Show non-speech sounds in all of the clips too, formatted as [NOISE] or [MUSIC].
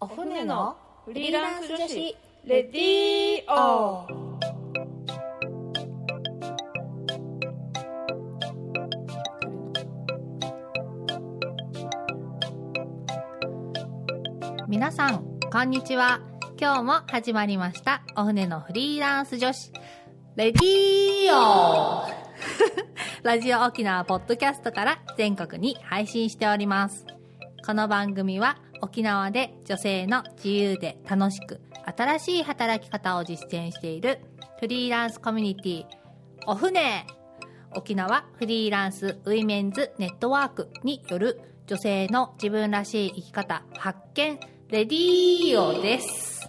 お船のフリーランス女子レディオ皆さんこんにちは。今日も始まりました。お船のフリーランス女子レディオ [LAUGHS] ラジオ沖縄ポッドキャストから全国に配信しております。この番組は沖縄で女性の自由で楽しく新しい働き方を実践しているフリーランスコミュニティお船沖縄フリーランスウィメンズネットワークによる女性の自分らしい生き方発見レディーオです。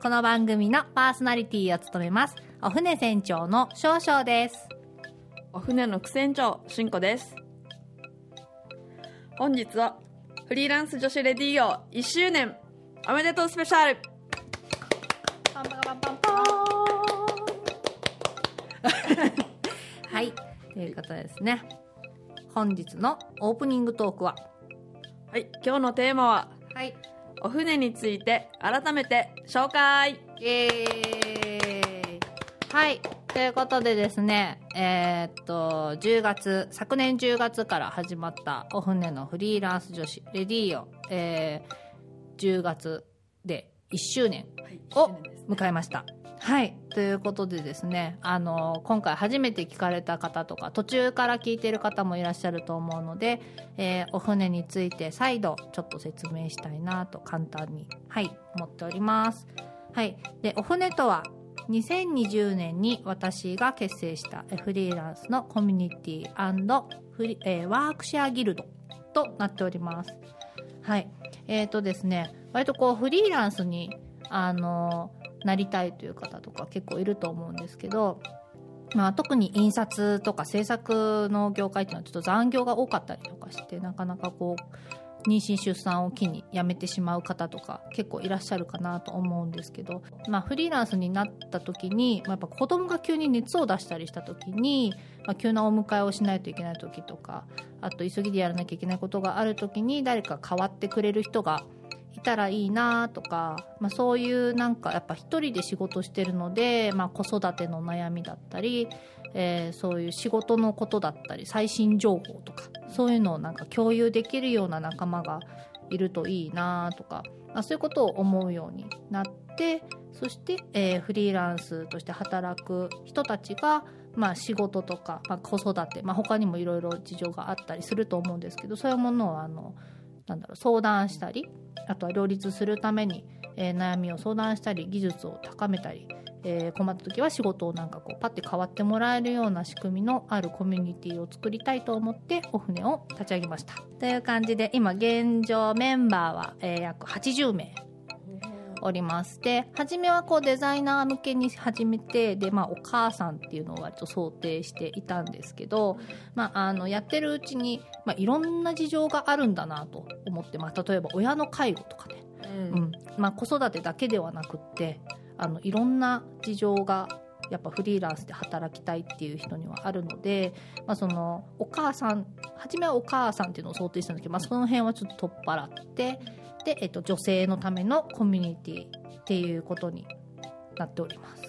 この番組のパーソナリティを務めますお船船長の少々です。お船の苦船長しんこです。本日はフリーランス女子レディーオ1周年。おめでとうスペシャル。パンパカパンパンパーン。はい。ということでですね。本日のオープニングトークは。はい。今日のテーマははい。お船について改めて紹介。イエーイ。はいということでですねえーっと10月昨年10月から始まったお船のフリーランス女子レディーを、えー10月で1周年を迎えました。はい。ということでですね、あの、今回初めて聞かれた方とか、途中から聞いてる方もいらっしゃると思うので、えーお船について再度ちょっと説明したいなと簡単に、はい、思っております。はい。で、お船とは、2020年に私が結成したフリーランスのコミュニティフリ、えーワークシェアギルドとなっております。はい。えーとですね、割とこうフリーランスに、あのなりたいという方とか結構いると思うんですけど、まあ、特に印刷とか制作の業界っていうのはちょっと残業が多かったりとかしてなかなかこう妊娠出産を機に辞めてしまう方とか結構いらっしゃるかなと思うんですけど、まあ、フリーランスになった時に、まあ、やっぱ子供が急に熱を出したりした時に、まあ、急なお迎えをしないといけない時とかあと急ぎでやらなきゃいけないことがある時に誰か代わってくれる人がいたらいいなとか、まあ、そういうなんかやっぱ一人で仕事してるので、まあ、子育ての悩みだったり、えーそういう仕事のことだったり最新情報とかそういうのをなんか共有できるような仲間がいるといいなとか、まあ、そういうことを思うようになってそして、えーフリーランスとして働く人たちが、まあ、仕事とか、まあ、子育て、まあ、他にもいろいろ事情があったりすると思うんですけどそういうものをあのなんだろう相談したりあとは両立するために、えー悩みを相談したり技術を高めたり、えー困った時は仕事をなんかこうパッて変わってもらえるような仕組みのあるコミュニティを作りたいと思ってお船を立ち上げました。という感じで今現状メンバーは、えー約80名おりますで初めはこうデザイナー向けに始めてで、まあ、お母さんっていうのを割と想定していたんですけど、まあ、あのやってるうちに、まあ、いろんな事情があるんだなと思って、まあ、例えば親の介護とかね、うん。まあ、子育てだけではなくってあのいろんな事情がやっぱフリーランスで働きたいっていう人にはあるので、まあ、そのお母さん初めはお母さんっていうのを想定したんですけど、まあ、その辺はちょっと取っ払ってで、えっと、女性のためのコミュニティっていうことになっております。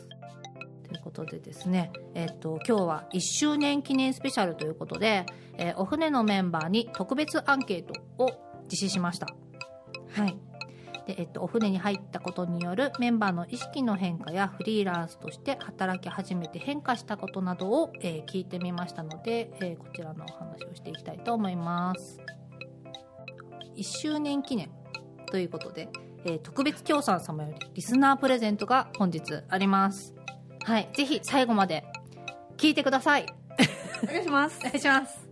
ということでですね、えっと、今日は1周年記念スペシャルということで、えーお船のメンバーに特別アンケートを実施しました。はい。で、えっと、お船に入ったことによるメンバーの意識の変化やフリーランスとして働き始めて変化したことなどを、えー聞いてみましたので、えーこちらのお話をしていきたいと思います。1周年記念ということで、えー特別協賛様よりリスナープレゼントが本日あります。はい。ぜひ最後まで聞いてください。お願いしますお願いします。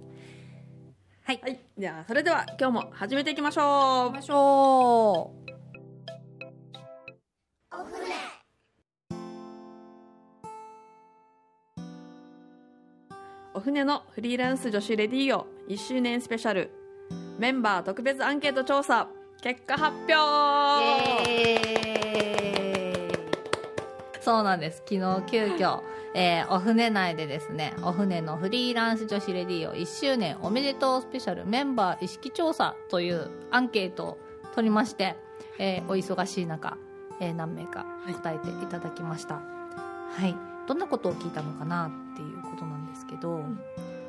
はい。はいじゃあそれでは今日も始めていきましょう行きましょう。お船のフリーランス女子レディーオ1周年スペシャル。メンバー特別アンケート調査。結果発表。そうなんです。昨日急遽、えーお船内でですねお船のフリーランス女子レディーを1周年おめでとうスペシャルメンバー意識調査というアンケートを取りましてえーお忙しい中、えー何名か答えていただきました。はい、どんなことを聞いたのかなっていうん。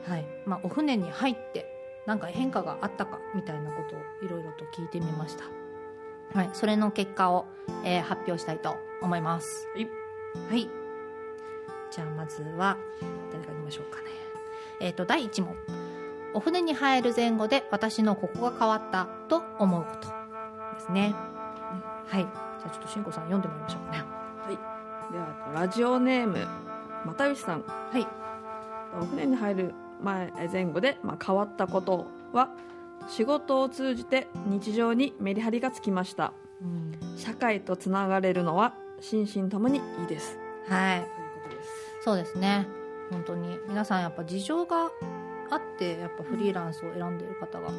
はい。まあ、お船に入ってなんか変化があったかみたいなことをいろいろと聞いてみました。はい、それの結果を、えー発表したいと思います。はい。はい。じゃあまずは誰からいきましょうかね。えっ、と第1問。お船に入る前後で私のここが変わったと思うことですね。はい。じゃあちょっとしんこさん読んでもらいましょうかね。ではラジオネーム又吉さん。はいお船に入る前前後で、まあ、変わったことは仕事を通じて日常にメリハリがつきました。うん。社会とつながれるのは心身ともにいいです。はい。そうです。ね。本当に。皆さんやっぱ事情があってやっぱフリーランスを選んでいる方がやっ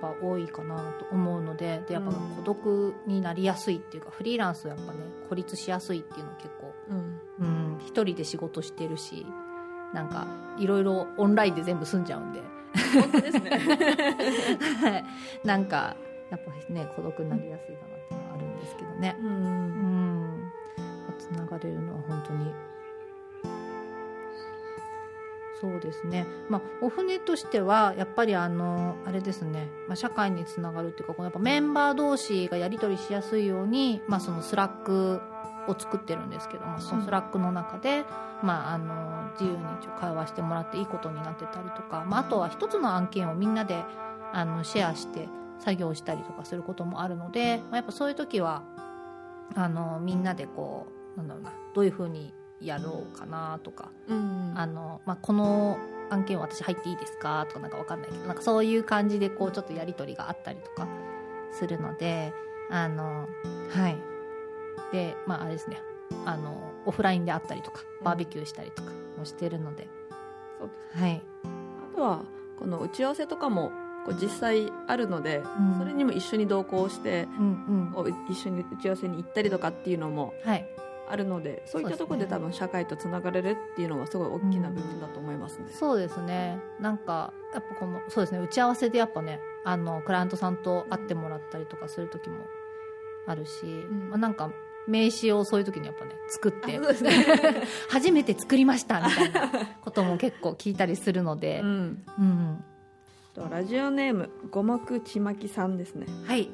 ぱ多いかなと思うのででやっぱうん。孤独になりやすいっていうかフリーランスはやっぱね孤立しやすいっていうのは結構うん。うん一人で仕事してるしなんかいろいろオンラインで全部済んじゃうんで。本当ですね。はい。なんかやっぱね孤独になりやすいかなっていうのはあるんですけどね。ううん。んつながれるのは本当に。そうですね、まあ、お船としてはやっぱりあのあれですね、まあ、社会につながるっていうかこのやっぱメンバー同士がやり取りしやすいように、まあ、その Slackを作ってるんですけどもその Slackの中で、まあ、あの自由に会話してもらっていいことになってたりとか、まあ、あとは一つの案件をみんなであのシェアして作業したりとかすることもあるので、まあ、やっぱそういう時はあのみんなでこうなんだろうなどういうふうにやろうかなとか、うんあのまあ、この案件私入っていいですかとかなんかわかんないけどなんかそういう感じでこうちょっとやり取りがあったりとかするのであのはいでまああれですね。あのオフラインであったりとかバーベキューしたりとかもしてるので、そうですはい、あとはこの打ち合わせとかもこう実際あるので、うん。それにも一緒に同行してうんこう一緒に打ち合わせに行ったりとかっていうのもうんはい。あるのでそういったところで多分社会とつながれるっていうのがすごい大きな部分だと思いますね。そうですね。なんかやっぱこのそうですね。打ち合わせでやっぱねあのクライアントさんと会ってもらったりとかする時もあるし、ん。まあ、なんか名刺をそういう時にやっぱね作って。[LAUGHS] 初めて作りましたみたいなことも結構聞いたりするのでう、ん。うんとラジオネーム五目ちまきさんですね。はい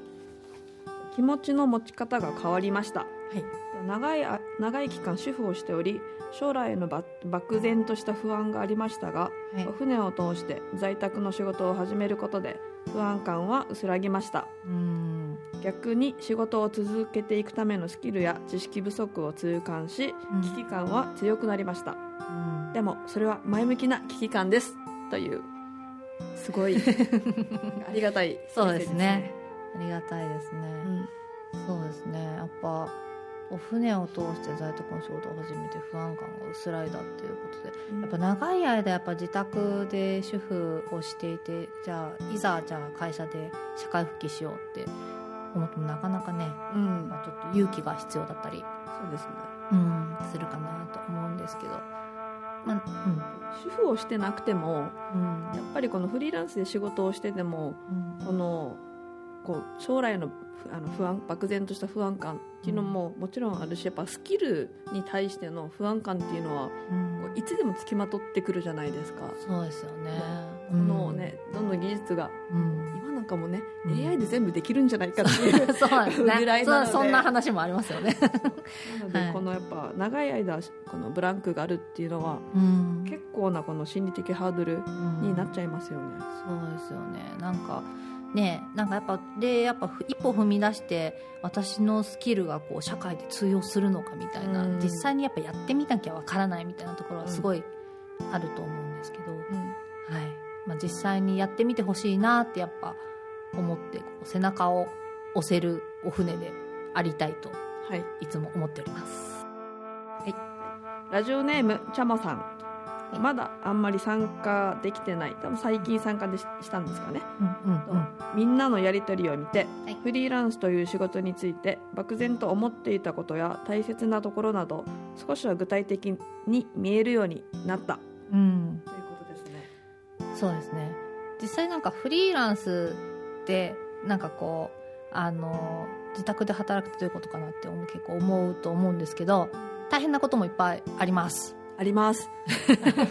気持ちの持ち方が変わりました。はい長いあ長い期間主婦をしており将来へのば漠然とした不安がありましたが、はい船を通して在宅の仕事を始めることで不安感は薄らぎましたうん逆に仕事を続けていくためのスキルや知識不足を痛感しうん。危機感は強くなりました。うん。でもそれは前向きな危機感ですというすごい [LAUGHS] ありがたいそうですね。ありがたいですね、うん。そうですね。やっぱお船を通して在宅の仕事を始めて不安感が薄らいだっていうことでやっぱ長い間やっぱ自宅で主婦をしていてじゃあいざじゃあ会社で社会復帰しようって思ってもなかなかね、うん。まあ、ちょっと勇気が必要だったり、そうですね。うん、するかなと思うんですけど、まあ主婦をしてなくてもうん。うんやっぱりこのフリーランスで仕事をしててもうん。このこう将来のふあの不安漠然とした不安感っていうのももちろんあるしやっぱスキルに対しての不安感っていうのはうん。いつでもつきまとってくるじゃないですか。そうですよね。このね、どんどん技術がうん。今なんかもね、うん。AI で全部できるんじゃないかっていうそう。ぐら [LAUGHS] いなので。そんな話もありますよね、なので、はい。このやっぱ長い間このブランクがあるっていうのはうん。結構なこの心理的ハードルになっちゃいますよね。そうですよね。なんかねなんかやっぱでやっぱふ一歩踏み出して私のスキルがこう社会で通用するのかみたいな、うん。実際にやっぱやってみなきゃわからないみたいなところはすごいあると思うんですけど、はい。まあ、実際にやってみてほしいなってやっぱ思って背中を押せるお船でありたいとはい、いつも思っております。ラジオネームちゃもさん、い。まだあんまり参加できてない。多分最近参加でししたんですかね、うんうんうん。みんなのやり取りを見て、はい。フリーランスという仕事について漠然と思っていたことや大切なところなど少しは具体的に見えるようになった。うん。ということですね。そうですね。実際なんかフリーランスってなんかこうあの自宅で働くってどういうことかなって思う結構思うと思うんですけど大変なこともいっぱいあります。あります、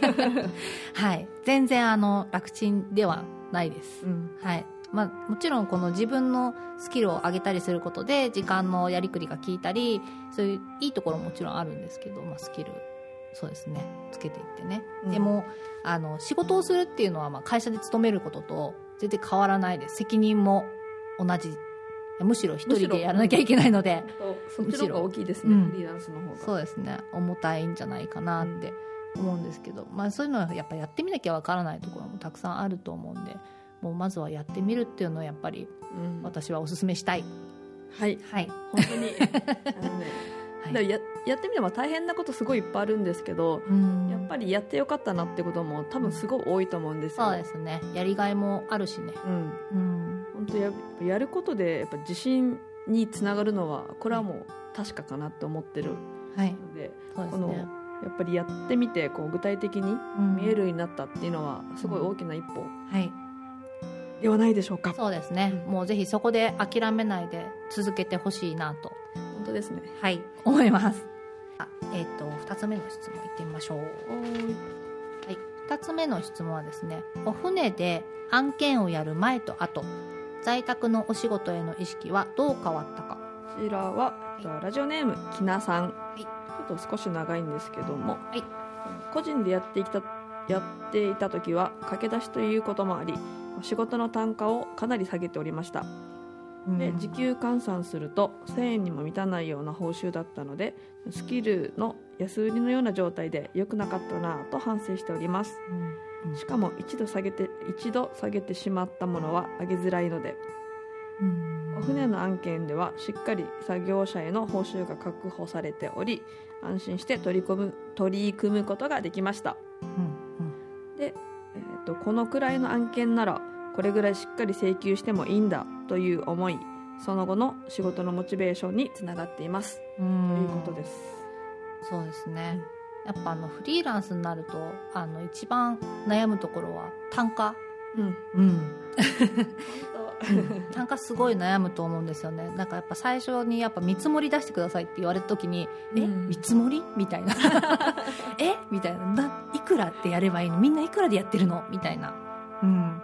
[LAUGHS] はい。全然あの楽ちんではないです。うん。はい。まあ、もちろんこの自分のスキルを上げたりすることで時間のやりくりが効いたりそういういいところももちろんあるんですけど、まあ、スキルそうですね。つけていってね、うん。でもあの仕事をするっていうのはまあ会社で勤めることと全然変わらないです。責任も同じ。むしろ一人でやらなきゃいけないので。そっちの方が大きいですね、うん。フリーランスの方が。そうですね。重たいんじゃないかなって思うんですけど、まあ、そういうのはやっぱやってみなきゃわからないところもたくさんあると思うんで。もうまずはやってみるっていうのをやっぱりうん。私はおすすめしたい、はい。はい。本当に。[LAUGHS] あのねはい。ややってみれば大変なことすごいいっぱいあるんですけどうん。やっぱりやってよかったなってことも多分すごい多いと思うんですよ。そうですね。やりがいもあるしね。うん。うん本当ややることでやっぱ自信につながるのはこれはもう確かかなって思ってるはい。ので、そうですこのね。やっぱりやってみてこう具体的にうん。見えるようになったっていうのはすごい大きな一歩はい。ではないでしょうか、そうですね、うん。もうぜひそこで諦めないで続けてほしいなと本当ですね。はい。思います。あえっ、と2つ目の質問いってみましょう。はい、2つ目の質問はですねお船で案件をやる前と後在宅のお仕事への意識はどう変わったか。こちらは、えっとラジオネームきなさん、い。ちょっと少し長いんですけども、はい。個人でやってきたやっていた時は駆け出しということもあり仕事の単価をかなり下げておりましたで時給換算すると1000円にも満たないような報酬だったのでスキルの安売りのような状態で良くなかったなぁと反省しております。うん。しかも一度下げて一度下げてしまったものは上げづらいのでうん。お船の案件ではしっかり作業者への報酬が確保されており安心して取り込む取り組むことができました、うん。で、えー、とこのくらいの案件ならこれぐらいしっかり請求してもいいんだという思いその後の仕事のモチベーションにつながっています。うん。ということです。そうですね、やっぱあのフリーランスになるとあの一番悩むところは単価。うん。うん。単価すごい悩むと思うんですよね。なんかやっぱ最初にやっぱ見積もり出してくださいって言われた時に「えうん。見積もり?」みたいな「[LAUGHS] え？みたいな。ないくらってやればいいの？みんないくらでやってるの?」みたいな、うん、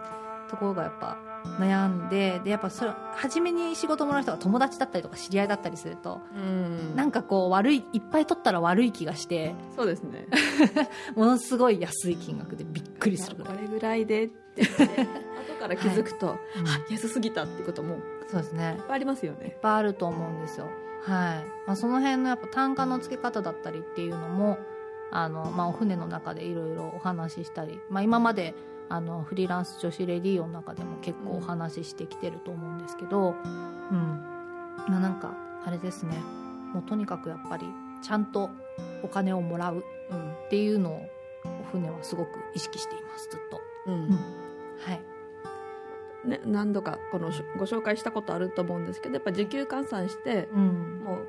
ところがやっぱ悩んででやっぱそれ初めに仕事もらう人が友達だったりとか知り合いだったりするとうん。なんかこう悪いいっぱい取ったら悪い気がしてそうですね。[LAUGHS] ものすごい安い金額でびっくりするぐらい。これぐらいでって。言って後から気づくと、うん。あ安すぎたってこともいっそうですね。ぱいありますよね。いっぱいあると思うんですよ。はい、まあ、その辺のやっぱ単価の付け方だったりっていうのもあの、まあ、お船の中でいろいろお話ししたり、まあ、今まであのフリーランス女子レディーオの中でも結構お話ししてきてると思うんですけどうん。まあなんかあれですね。もうとにかくやっぱりちゃんとお金をもらう。うん。っていうのをお船はすごく意識しています。ずっと。うん。はい。ね、何度かこのしご紹介したことあると思うんですけどやっぱ時給換算してうん。もう、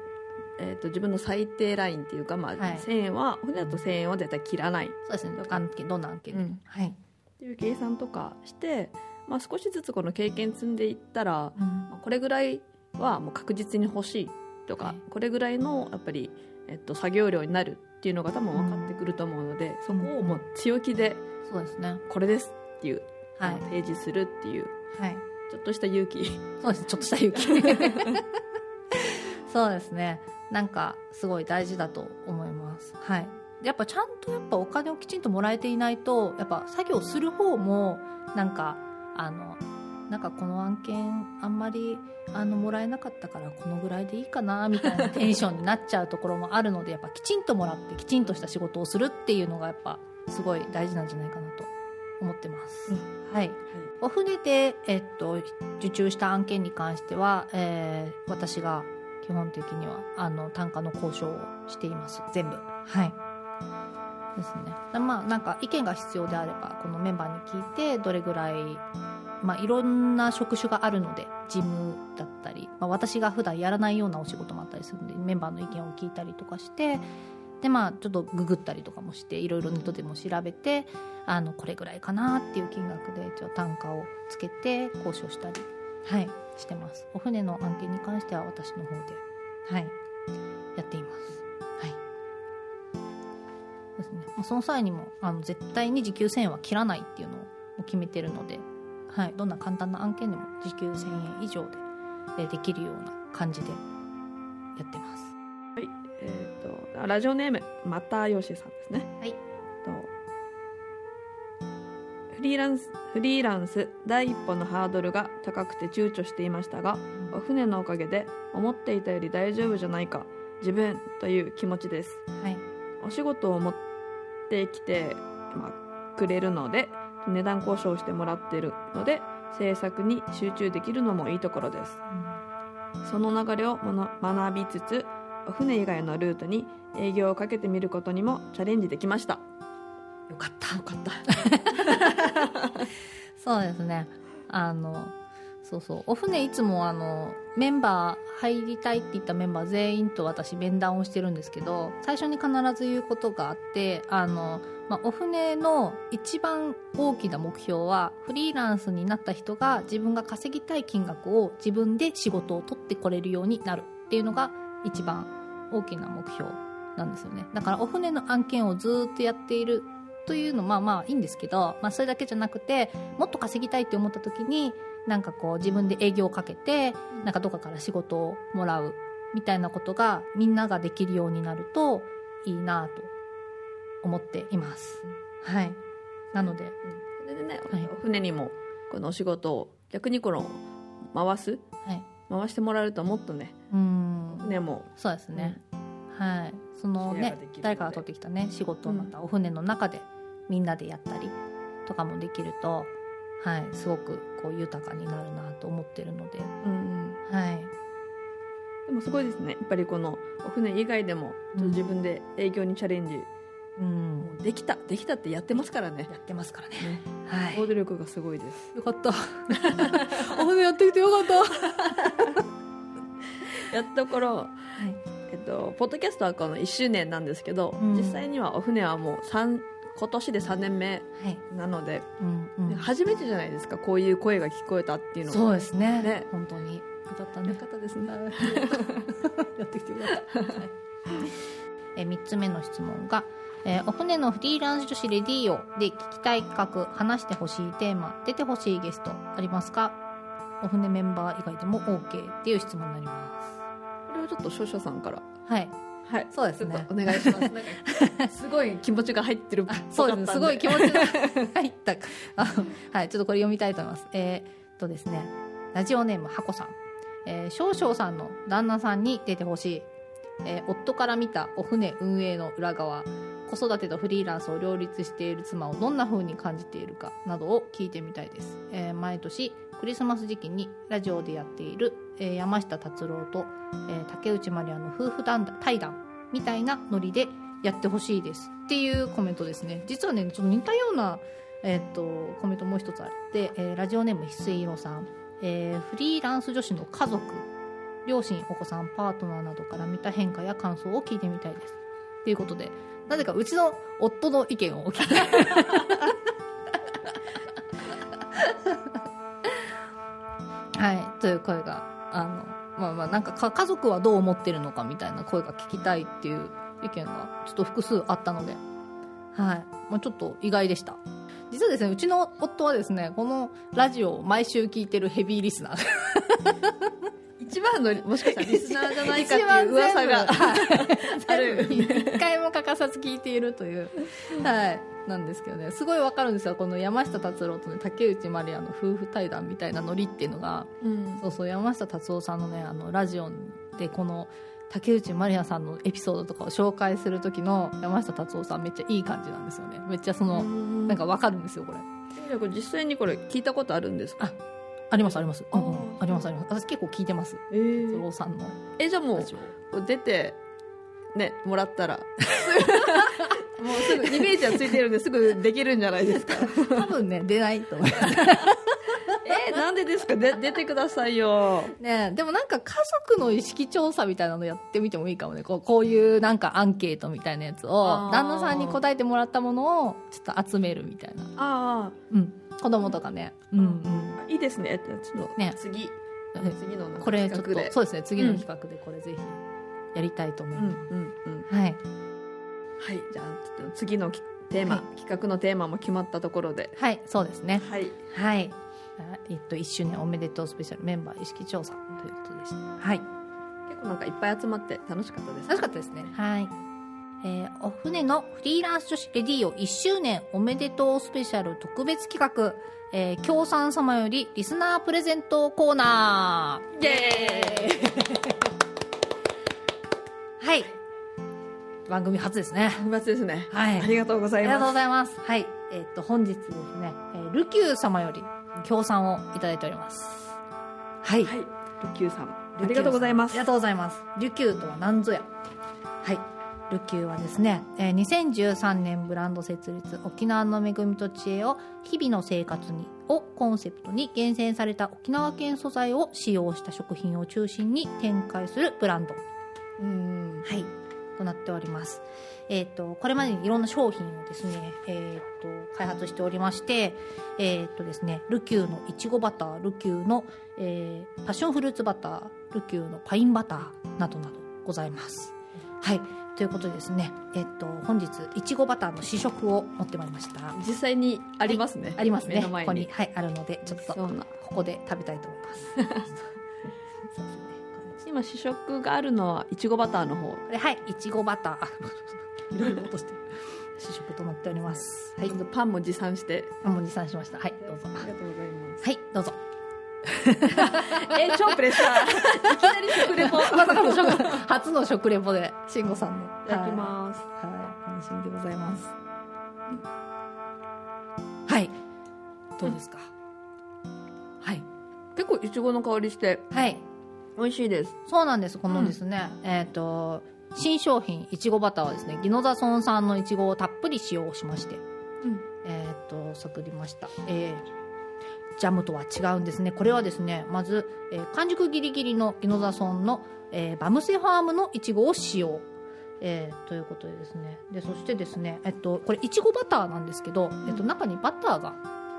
えー、と自分の最低ラインっていうか、まあはい。1000円は船だと1000円は絶対切らない。っそうですね。どんな案件で。も、うん。はい、ていう計算とかして、まあ、少しずつこの経験積んでいったら、うん。まあこれぐらいはもう確実に欲しいとか、はい。これぐらいのやっぱり、えっと、作業量になるっていうのが多分分かってくると思うので、そこをもう強気でそうですね。これですっていう、はい。提示するっていうはい。ちょっとした勇気。そうです。ちょっとした勇気。[LAUGHS] そうですね。なんかすごい大事だと思います。はいやっぱちゃんとやっぱお金をきちんともらえていないとやっぱ作業する方もなんかあのなんかこの案件あんまりあのもらえなかったからこのぐらいでいいかなみたいなテンションになっちゃうところもあるのでやっぱきちんともらってきちんとした仕事をするっていうのがやっぱすごい大事なんじゃないかなと思ってます、はい。お船で、えっと、受注した案件に関しては、えー私が基本的にはあの単価の交渉をしています。全部。はいですね。まあなんか意見が必要であればこのメンバーに聞いてどれぐらいまあいろんな職種があるので事務だったり、まあ、私が普段やらないようなお仕事もあったりするのでメンバーの意見を聞いたりとかしてでまあちょっとググったりとかもしていろいろネットでも調べてあのこれぐらいかなっていう金額で一応単価をつけて交渉したりはいしてます。お船の案件に関しては私の方ではい。その際にもあの絶対に時給1000円は切らないっていうのを決めてるので、はい、どんな簡単な案件でも時給1000円以上でえーできるような感じでやってます。はい。えー、とラジオネームまたよしさんですね。はい。とフリーランスフリーランス第一歩のハードルが高くて躊躇していましたがお船のおかげで思っていたより大丈夫じゃないか自分という気持ちです。はい。お仕事を持ってきて、まあ、くれるので値段交渉してもらってるので制作に集中できるのもいいところです。その流れを学びつつお船以外のルートに営業をかけてみることにもチャレンジできました。よかった。よかった。[LAUGHS] そうですね。あのそうそう。お船いつもあのメンバー入りたいって言ったメンバー全員と私面談をしてるんですけど最初に必ず言うことがあってあの、まあ、お船の一番大きな目標はフリーランスになった人が自分が稼ぎたい金額を自分で仕事を取ってこれるようになる。っていうのが一番大きな目標なんですよね。だからお船の案件をずっとやっているというのまあまあいいんですけど、まあ、それだけじゃなくてもっと稼ぎたいって思った時になんかこう自分で営業をかけてなんかどっかから仕事をもらうみたいなことがみんなができるようになるといいなと思っています。はい。なので、それでね、はいお船にもこのお仕事を逆にこの回すはい。回してもらえるともっとねうーん。船もそうですね。はい。そのね誰かが取ってきたね仕事をまたお船の中でみんなでやったりとかもできると、はい、すごくこう豊かになるなと思ってるので、うんうんはい。でもすごいですねやっぱりこのお船以外でもちょっと自分で営業にチャレンジ、うん。もうできたできたってやってますからねやってますからね。ねはい。行動力がすごいですよかった。[LAUGHS] お船やってきてよかった。[LAUGHS] やっところ、はい。えっと、ポッドキャストはこの1周年なんですけど、うん実際にはお船はもう三今年で3年目はい。なので、うんうん。初めてじゃないですかこういう声が聞こえたっていうのそうですね。ね本当に。よかったねよ。かったですね [LAUGHS] やってきてよかった。はいえ3つ目の質問が、えーお船のフリーランス女子レディーオで聞きたい企画、話してほしいテーマ、出てほしいゲストありますか？お船メンバー以外でも OK っていう質問になります。これをちょっと少々さんからはい。はいそうですねお願いしますなんか [LAUGHS] すごい気持ちが入ってるそうですね。すごい気持ちが入った。はい、ちょっとこれ読みたいと思います。えーっとですね、ラジオネーム、はこさん。えー、少々さんの旦那さんに出てほしい。えー夫から見たお船運営の裏側、子育てとフリーランスを両立している妻をどんな風に感じているかなどを聞いてみたいです。えー毎年、クリスマス時期にラジオでやっている、えー山下達郎と、えー竹内まりやの夫婦談対談みたいなノリでやってほしいです。っていうコメントですね。実はねちょっと似たような、えーっとコメントもう一つあって、えーラジオネームひすいろさん、えーフリーランス女子の家族両親お子さんパートナーなどから見た変化や感想を聞いてみたいです。っていうことでなぜかうちの夫の意見をお聞き [LAUGHS] はいという声があのまあまあなんかか家族はどう思ってるのかみたいな声が聞きたいっていう意見がちょっと複数あったので。はい、まあ、ちょっと意外でした。実はですねうちの夫はですねこのラジオを毎週聞いてるヘビーリスナー。一番のもしかしたらリスナーじゃないかっていう噂が [LAUGHS] ある。一 [LAUGHS] 回も欠かさず聞いているという、はい、なんですけどね。すごいわかるんですよ。この山下達郎と、ね、竹内まりやの夫婦対談みたいなノリっていうのが。うん。そうそう山下達郎さんのねあのラジオでこの竹内まりやさんのエピソードとかを紹介する時の山下達郎さんめっちゃいい感じなんですよね。めっちゃその、ななんかわかるんですよこれ。実際にこれ聞いたことあるんですか？ありますあります、うんうん。ありますあります。私結構聞いてます。え達郎さんのえじゃあもう出てねもらったら。[LAUGHS] もうすぐイメージはついてるんですぐできるんじゃないですか。[LAUGHS] 多分ね出ないと思いますえなんでですか？で出てくださいよ。ねでもなんか家族の意識調査みたいなのやってみてもいいかもね。こうこういうなんかアンケートみたいなやつあをー。旦那さんに答えてもらったものをちょっと集めるみたいな、あうん、子供とかね。うんうん。いいですね。えっとちょっとね。次。うん次のこれちょっとそうですね。次の企画でこれぜひやりたいと思いうんます、うんうんはい。はいじゃあちょっと次のきテーマ、はい。企画のテーマも決まったところで。はいそうですね。はい。はい。あえっと1周年おめでとうスペシャルメンバー意識調査ということでした。はい。結構なんかいっぱい集まって楽しかったです楽しかったですね。はい。えーお船のフリーランス女子レディオ1周年おめでとうスペシャル特別企画、えー、協賛様よりリスナープレゼントコーナー。イエはい番組初ですねーイですねはいありがとうございありがとうごますざいます。はい。えっと、本日ですね、えールキュー様より協賛をいただいております。はい。はいルキューさんありがとうございますありがとうございます。リュキューとは何ぞや。はい。ルキューはですね、えー2013年ブランド設立沖縄の恵みと知恵を日々の生活にをコンセプトに厳選された沖縄県素材を使用した食品を中心に展開するブランドうんはい、となっております。えっ、と、これまでにいろんな商品をですね、えっ、と、開発しておりまして、えっ、とですね、ルキューのいちごバター、ルキューの、えーパッションフルーツバター、ルキューのパインバターなどなどございます。はい。ということでですね、えっ、と、本日、いちごバターの試食を持ってまいりました。実際にありますね、ありますね。ここに、はい、あるので、ちょっと、ここで食べたいと思います。[LAUGHS] [LAUGHS] そうですね。今試食があるのはいちごバターの方。はいいちごバター。あ [LAUGHS] いろいろ落として。る試食となっております。はい。パンも持参して。あもう持参しました。はいどうぞ。ありがとうございます。はいどうぞ。[LAUGHS] え超プレッシャー。いきなり食レポ。い [LAUGHS] まさかの食初の食レポで慎吾さんの。ただきます。はい、はい、楽しみでございます。はい。どうですか、はい。結構いちごの香りして。はい美味しいです。そうなんです。このですね、えっ、と新商品いちごバターはですねギノザソン産のいちごをたっぷり使用しましてうん。えーっと作りました、えージャムとは違うんですね。これはですねまず、えー完熟ギリギリのギノザソンの、えーバムセファームのいちごを使用。えーということでですね。でそしてですね、えっと、これいちごバターなんですけど、えっと、中にバターが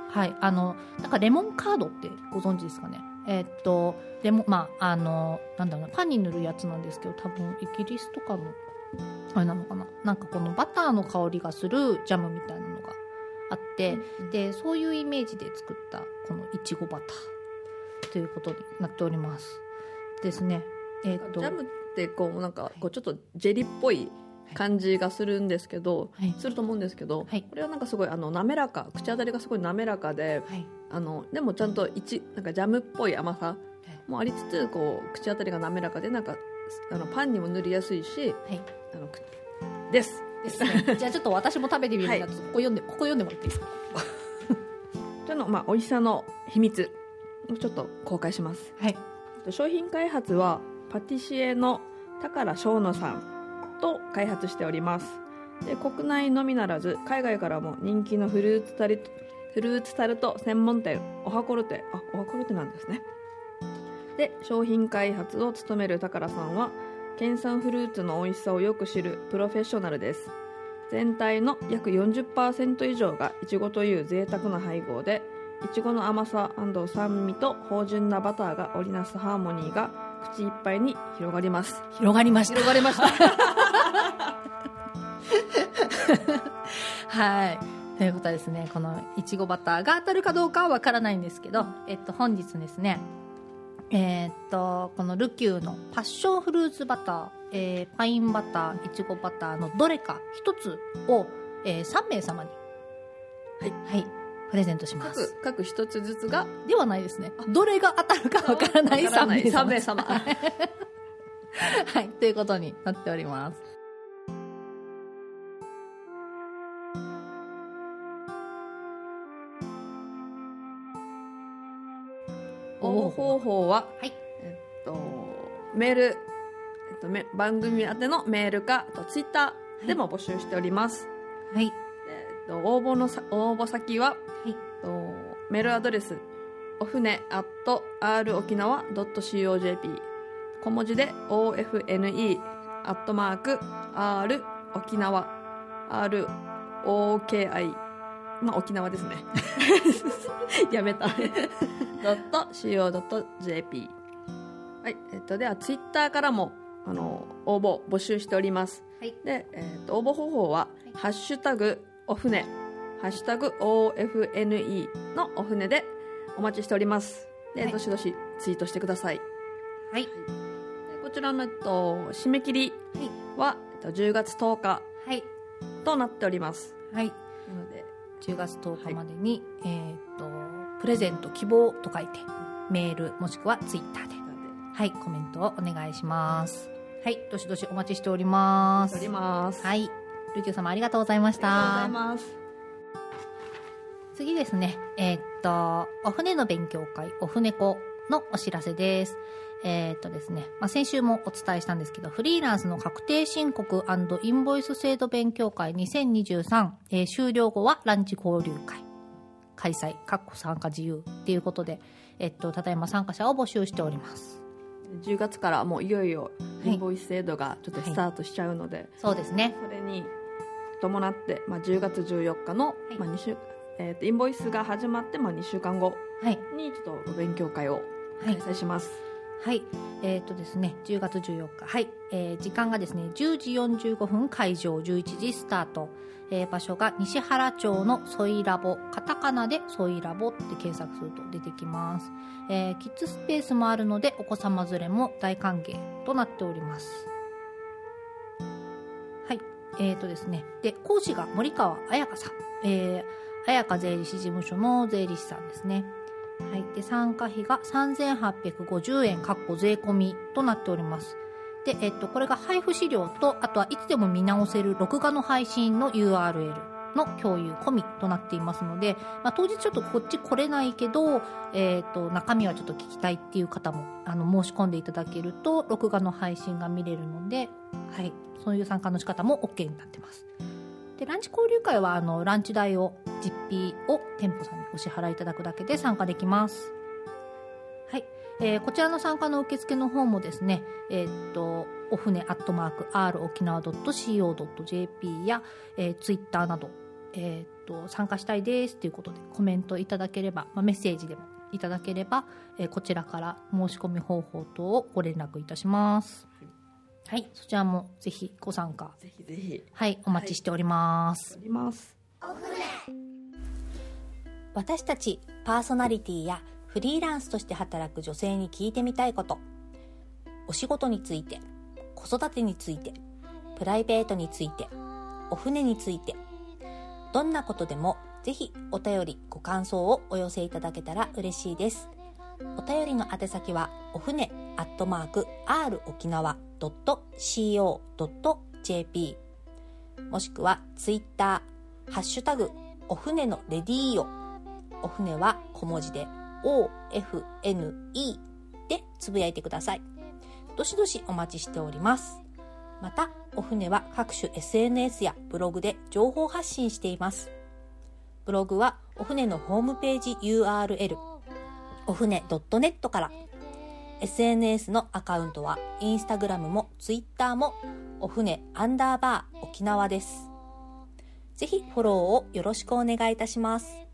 はいあのなんかレモンカードってご存知ですかねえっとレモンまああのなんだろうなパンに塗るやつなんですけど多分イギリスとかのあれなのかな。なんかこのバターの香りがするジャムみたいなのがあって、でそういうイメージで作ったこのいちごバターということになっております。ですね。えっ、と。ジャムってこうなんかこうちょっとジェリーっぽい感じがするんですけど、はい。すると思うんですけど、はい。これはなんかすごいあの滑らか口当たりがすごい滑らかではいあのでもちゃんといちなんかジャムっぽい甘さもありつつこう口当たりが滑らかでなんかあのパンにも塗りやすいしはい。あのくです。ですね。じゃあちょっと私も食べてみるんで、はい。ここ読んでここ読んでもらっていいですか？[LAUGHS] そのまあ美味しさの秘密をちょっと公開します。はい。商品開発はパティシエの宝生野さんと開発しております。で国内のみならず海外からも人気のフルーツタルトフルーツタルト専門店おはころてあおはころてなんですね。で商品開発を務める宝さんは県産フルーツの美味しさをよく知るプロフェッショナルです。全体の約40%以上がいちごという贅沢な配合でいちごの甘さ酸味と芳醇なバターが織りなすハーモニーが口いっぱいに広がります。広がりました。広がりました。[LAUGHS] はいということはですね。このいちごバターが当たるかどうかはわからないんですけど、えっと、本日ですねえーっとこのルキューのパッションフルーツバター、えーパインバターいちごバターのどれか一つを、えー3名様にはい、はい、プレゼントします。各各一つずつがではないですね。どれが当たるかわからない3名3様名様。[LAUGHS] はい。ということになっております応募方法は、はい。えっと、メール、えっと、め番組宛てのメールかあとツイッターでも募集しております、はい。えっと、応募のさ応募先は、はい。えっと、メールアドレスお船 at r 沖縄 .cojp 小文字で ofne アットマーク r 沖縄。r oki まあ沖縄ですね。[LAUGHS] やめた .co.jp はいえっとではツイッターからもあの応募募集しております。はい。で、えっと応募方法は「ハッシュタグお船」「ハッシュタグ OFNE」のお船でお待ちしております。で、はい。どしどしツイートしてください。はい。でこちらの、えっと、締め切りは、えっと、10月10日はい。となっております。はい10月10日までに、えーっとプレゼント希望と書いてメールもしくはツイッターで。はいコメントをお願いします。はいどしどしお待ちしております。おります。はい。ルキオ様ありがとうございましありがとうござたいます。次ですね。えーっとお船の勉強会お船子のお知らせですえーっとですね、まあ、先週もお伝えしたんですけど、フリーランスの確定申告インボイス制度勉強会2023、えー終了後はランチ交流会開催、かっこ参加自由っていうことで、えっと、ただいま参加者を募集しております。10月からもういよいよはいインボイス制度がちょっとスタートしちゃうので、そうですね。それに伴って、まあ、10月14日の、いまあ、2週えーとインボイスが始まって、まあ、2週間後はい。にちょっと勉強会をはい開。催します、はい。はいえっ、とですね、10月14日。はい。えー時間がですね、10時45分会場、11時スタート。えー場所が西原町のソイラボ。カタカナでソイラボって検索すると出てきます。えーキッズスペースもあるので、お子様連れも大歓迎となっております。はい。えっ、とですね。で、講師が森川彩香さん。えー、彩香税理士事務所の税理士さんですね。はい。で、参加費が3850円、かっこ税込みとなっております。で、えっと、これが配布資料と、あとはいつでも見直せる録画の配信の URL の共有込みとなっていますので、まあ、当日ちょっとこっち来れないけど、えっと、中身はちょっと聞きたいっていう方も、あの、申し込んでいただけると、録画の配信が見れるので、はい。そういう参加の仕方も OK になってます。で、ランチ交流会は、あの、ランチ代を、実費を店舗さんにお支払いいただくだけで参加できます。はい。えーこちらの参加の受付の方もですね、えーっと、お船アットマーク r 沖縄 .co.jp や、えー、ツイッターなど、えーっと、参加したいですということでコメントいただければ、まあ、メッセージでもいただければ、えーこちらから申し込み方法等をご連絡いたします。はい。そちらもぜひご参加。ぜひぜひはい。お待ちしております。おります私たちパーソナリティやフリーランスとして働く女性に聞いてみたいことお仕事について子育てについてプライベートについてお船についてどんなことでもぜひお便りご感想をお寄せいただけたら嬉しいですお便りの宛先はお船アットマーク r 沖縄 .co.jp もしくはツイッターハッシュタグお船のレディーオお船は小文字で OFNE でつぶやいてください。どしどしお待ちしております。また、お船は各種 SNS やブログで情報発信しています。ブログはお船のホームページ URL、お船 .net から、SNS のアカウントはインスタグラムもツイッターもお船アンダーバー沖縄です。ぜひフォローをよろしくお願いいたします。